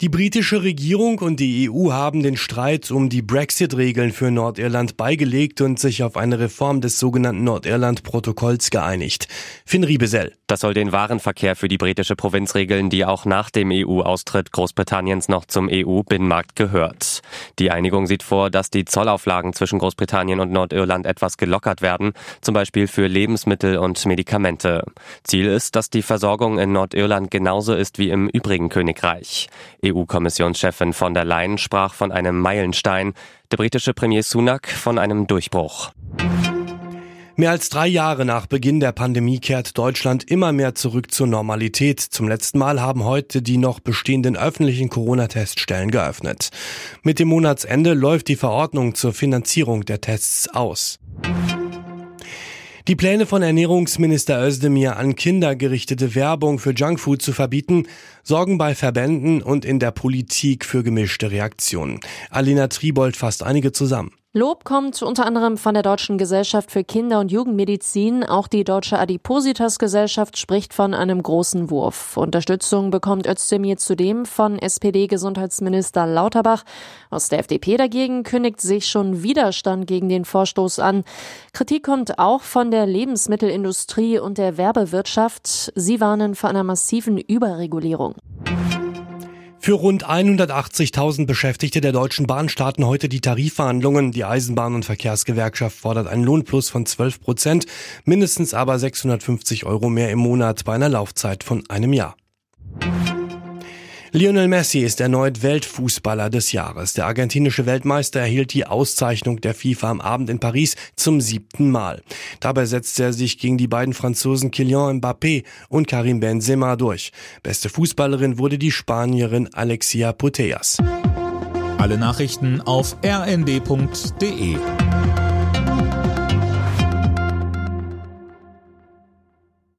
Die britische Regierung und die EU haben den Streit um die Brexit-Regeln für Nordirland beigelegt und sich auf eine Reform des sogenannten Nordirland-Protokolls geeinigt. Finn Riebesell. Das soll den Warenverkehr für die britische Provinz regeln, die auch nach dem EU-Austritt Großbritanniens noch zum EU-Binnenmarkt gehört. Die Einigung sieht vor, dass die Zollauflagen zwischen Großbritannien und Nordirland etwas gelockert werden, zum Beispiel für Lebensmittel und Medikamente. Ziel ist, dass die Versorgung in Nordirland genauso ist wie im übrigen Königreich. EU-Kommissionschefin von der Leyen sprach von einem Meilenstein, der britische Premier Sunak von einem Durchbruch. Mehr als drei Jahre nach Beginn der Pandemie kehrt Deutschland immer mehr zurück zur Normalität. Zum letzten Mal haben heute die noch bestehenden öffentlichen Corona-Teststellen geöffnet. Mit dem Monatsende läuft die Verordnung zur Finanzierung der Tests aus. Die Pläne von Ernährungsminister Özdemir an Kinder gerichtete Werbung für Junkfood zu verbieten, sorgen bei Verbänden und in der Politik für gemischte Reaktionen. Alina Tribold fasst einige zusammen. Lob kommt unter anderem von der Deutschen Gesellschaft für Kinder- und Jugendmedizin. Auch die Deutsche Adipositas-Gesellschaft spricht von einem großen Wurf. Unterstützung bekommt Özdemir zudem von SPD-Gesundheitsminister Lauterbach. Aus der FDP dagegen kündigt sich schon Widerstand gegen den Vorstoß an. Kritik kommt auch von der Lebensmittelindustrie und der Werbewirtschaft. Sie warnen vor einer massiven Überregulierung. Für rund 180.000 Beschäftigte der Deutschen Bahn starten heute die Tarifverhandlungen. Die Eisenbahn- und Verkehrsgewerkschaft fordert einen Lohnplus von 12 Prozent, mindestens aber 650 Euro mehr im Monat bei einer Laufzeit von einem Jahr. Lionel Messi ist erneut Weltfußballer des Jahres. Der argentinische Weltmeister erhielt die Auszeichnung der FIFA am Abend in Paris zum siebten Mal. Dabei setzte er sich gegen die beiden Franzosen Kylian Mbappé und Karim Benzema durch. Beste Fußballerin wurde die Spanierin Alexia Putellas. Alle Nachrichten auf rnd.de